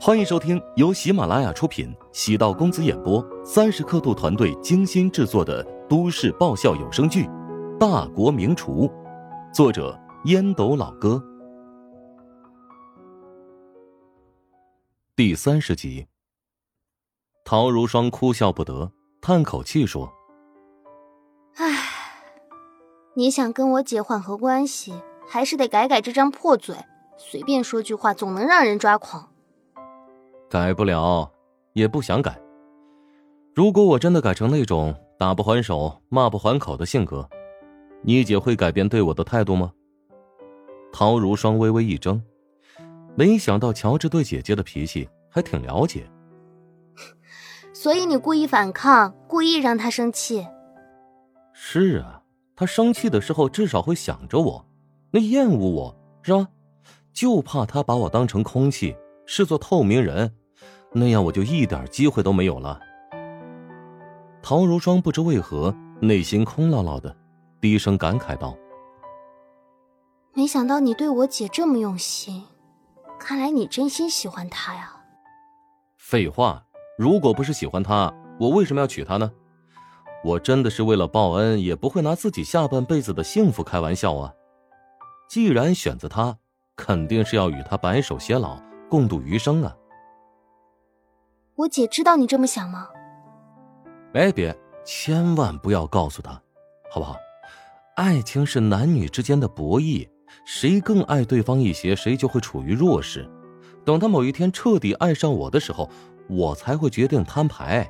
欢迎收听由喜马拉雅出品、喜道公子演播、三十刻度团队精心制作的都市爆笑有声剧《大国名厨》，作者烟斗老哥，第三十集。陶如霜哭笑不得，叹口气说：“唉，你想跟我姐缓和关系，还是得改改这张破嘴，随便说句话总能让人抓狂。”改不了，也不想改。如果我真的改成那种打不还手、骂不还口的性格，你姐会改变对我的态度吗？陶如霜微微一怔，没想到乔治对姐姐的脾气还挺了解。所以你故意反抗，故意让他生气。是啊，他生气的时候至少会想着我，那厌恶我是吧？就怕他把我当成空气，视作透明人。那样我就一点机会都没有了。陶如霜不知为何内心空落落的，低声感慨道：“没想到你对我姐这么用心，看来你真心喜欢她呀。”废话，如果不是喜欢她，我为什么要娶她呢？我真的是为了报恩，也不会拿自己下半辈子的幸福开玩笑啊！既然选择她，肯定是要与他白首偕老，共度余生啊！我姐知道你这么想吗？哎，别，千万不要告诉她，好不好？爱情是男女之间的博弈，谁更爱对方一些，谁就会处于弱势。等他某一天彻底爱上我的时候，我才会决定摊牌。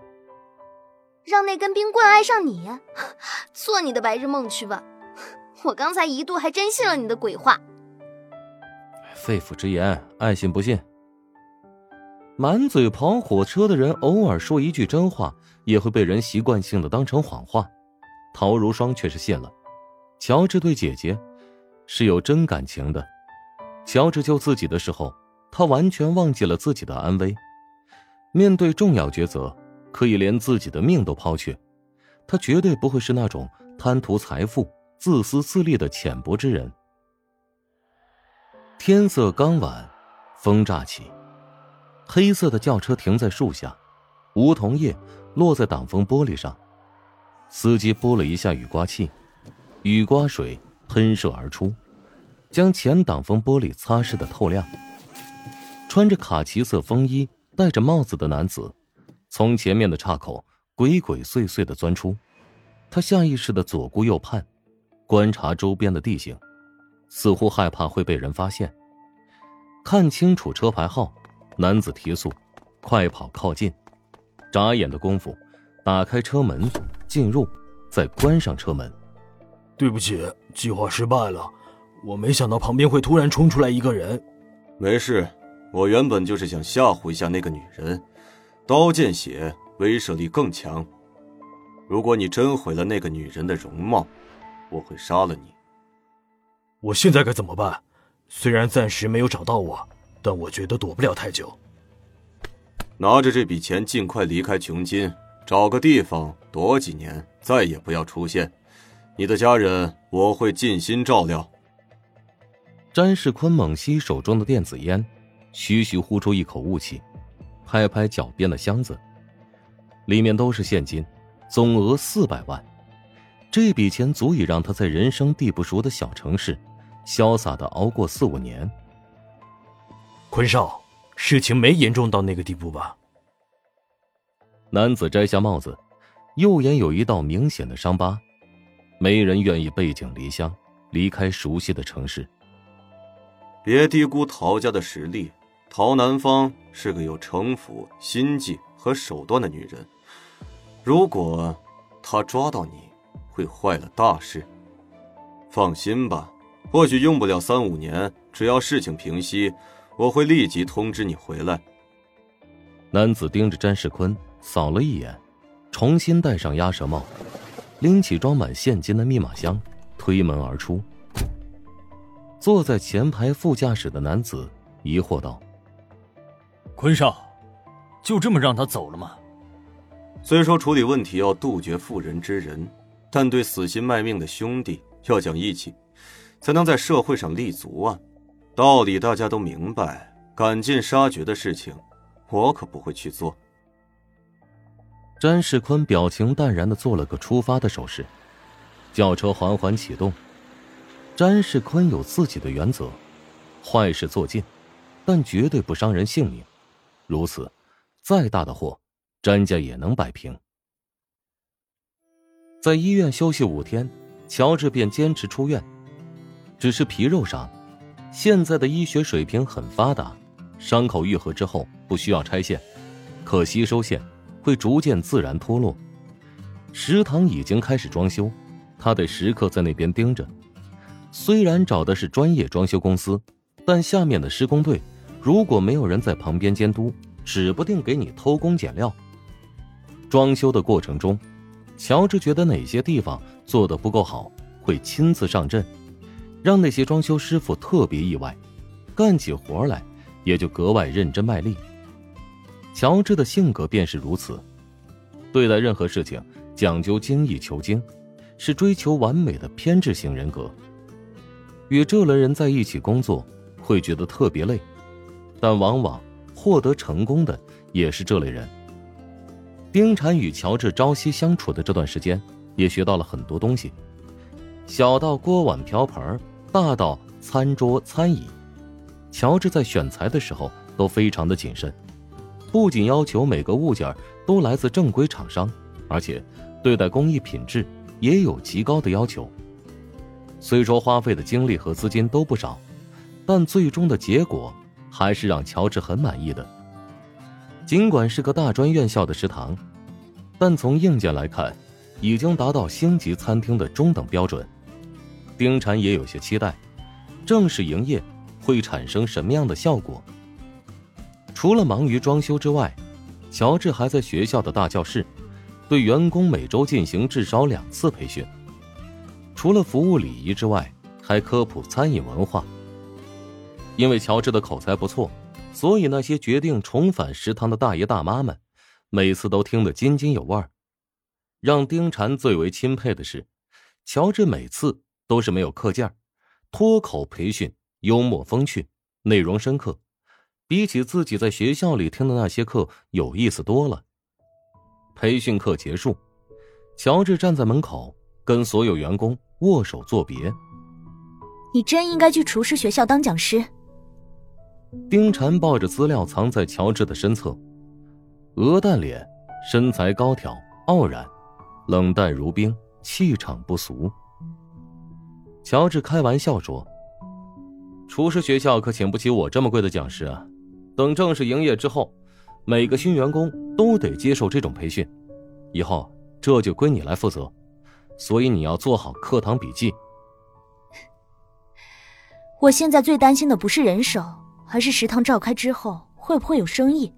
让那根冰棍爱上你，做你的白日梦去吧！我刚才一度还真信了你的鬼话。肺腑之言，爱信不信。满嘴跑火车的人，偶尔说一句真话，也会被人习惯性的当成谎话。陶如霜却是信了。乔治对姐姐是有真感情的。乔治救自己的时候，他完全忘记了自己的安危。面对重要抉择，可以连自己的命都抛却。他绝对不会是那种贪图财富、自私自利的浅薄之人。天色刚晚，风乍起。黑色的轿车停在树下，梧桐叶落在挡风玻璃上。司机拨了一下雨刮器，雨刮水喷射而出，将前挡风玻璃擦拭的透亮。穿着卡其色风衣、戴着帽子的男子，从前面的岔口鬼鬼祟祟的钻出。他下意识的左顾右盼，观察周边的地形，似乎害怕会被人发现。看清楚车牌号。男子提速，快跑靠近，眨眼的功夫，打开车门进入，再关上车门。对不起，计划失败了。我没想到旁边会突然冲出来一个人。没事，我原本就是想吓唬一下那个女人，刀见血，威慑力更强。如果你真毁了那个女人的容貌，我会杀了你。我现在该怎么办？虽然暂时没有找到我。但我觉得躲不了太久。拿着这笔钱，尽快离开琼金，找个地方躲几年，再也不要出现。你的家人，我会尽心照料。詹世坤猛吸手中的电子烟，徐徐呼出一口雾气，拍拍脚边的箱子，里面都是现金，总额四百万。这笔钱足以让他在人生地不熟的小城市，潇洒的熬过四五年。坤少，事情没严重到那个地步吧？男子摘下帽子，右眼有一道明显的伤疤。没人愿意背井离乡，离开熟悉的城市。别低估陶家的实力，陶南方是个有城府、心计和手段的女人。如果她抓到你，会坏了大事。放心吧，或许用不了三五年，只要事情平息。我会立即通知你回来。男子盯着詹世坤扫了一眼，重新戴上鸭舌帽，拎起装满现金的密码箱，推门而出。坐在前排副驾驶的男子疑惑道：“坤少，就这么让他走了吗？”虽说处理问题要杜绝妇人之仁，但对死心卖命的兄弟要讲义气，才能在社会上立足啊。道理大家都明白，赶尽杀绝的事情，我可不会去做。詹世坤表情淡然的做了个出发的手势，轿车缓缓启动。詹世坤有自己的原则，坏事做尽，但绝对不伤人性命。如此，再大的祸，詹家也能摆平。在医院休息五天，乔治便坚持出院。只是皮肉伤，现在的医学水平很发达，伤口愈合之后不需要拆线，可吸收线会逐渐自然脱落。食堂已经开始装修，他得时刻在那边盯着。虽然找的是专业装修公司，但下面的施工队如果没有人在旁边监督，指不定给你偷工减料。装修的过程中，乔治觉得哪些地方做的不够好，会亲自上阵。让那些装修师傅特别意外，干起活来也就格外认真卖力。乔治的性格便是如此，对待任何事情讲究精益求精，是追求完美的偏执型人格。与这类人在一起工作，会觉得特别累，但往往获得成功的也是这类人。丁禅与乔治朝夕相处的这段时间，也学到了很多东西，小到锅碗瓢盆大到餐桌餐椅，乔治在选材的时候都非常的谨慎，不仅要求每个物件都来自正规厂商，而且对待工艺品质也有极高的要求。虽说花费的精力和资金都不少，但最终的结果还是让乔治很满意的。尽管是个大专院校的食堂，但从硬件来看，已经达到星级餐厅的中等标准。丁禅也有些期待，正式营业会产生什么样的效果？除了忙于装修之外，乔治还在学校的大教室，对员工每周进行至少两次培训。除了服务礼仪之外，还科普餐饮文化。因为乔治的口才不错，所以那些决定重返食堂的大爷大妈们，每次都听得津津有味儿。让丁禅最为钦佩的是，乔治每次。都是没有课件脱口培训幽默风趣，内容深刻，比起自己在学校里听的那些课有意思多了。培训课结束，乔治站在门口跟所有员工握手作别。你真应该去厨师学校当讲师。丁婵抱着资料藏在乔治的身侧，鹅蛋脸，身材高挑傲然，冷淡如冰，气场不俗。乔治开玩笑说：“厨师学校可请不起我这么贵的讲师啊！等正式营业之后，每个新员工都得接受这种培训，以后这就归你来负责。所以你要做好课堂笔记。我现在最担心的不是人手，而是食堂召开之后会不会有生意。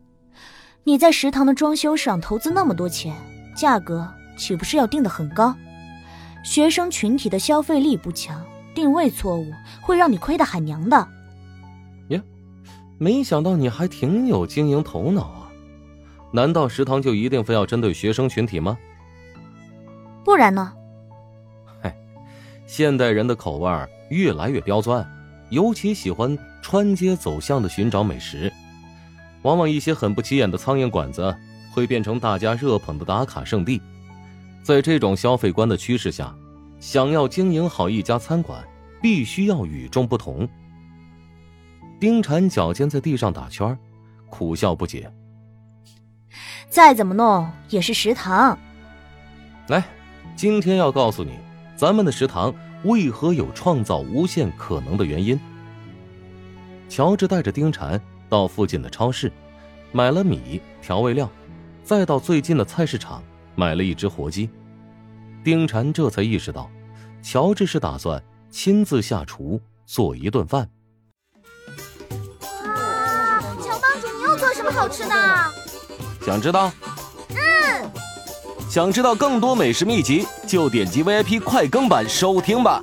你在食堂的装修上投资那么多钱，价格岂不是要定的很高？”学生群体的消费力不强，定位错误会让你亏得喊娘的。呀，没想到你还挺有经营头脑啊！难道食堂就一定非要针对学生群体吗？不然呢？嗨，现代人的口味越来越刁钻，尤其喜欢穿街走巷的寻找美食，往往一些很不起眼的苍蝇馆子会变成大家热捧的打卡圣地。在这种消费观的趋势下，想要经营好一家餐馆，必须要与众不同。丁婵脚尖在地上打圈，苦笑不解。再怎么弄也是食堂。来，今天要告诉你，咱们的食堂为何有创造无限可能的原因。乔治带着丁婵到附近的超市，买了米、调味料，再到最近的菜市场。买了一只活鸡，丁禅这才意识到，乔治是打算亲自下厨做一顿饭。哇，乔帮主，你又做什么好吃的？想知道？嗯。想知道更多美食秘籍，就点击 VIP 快更版收听吧。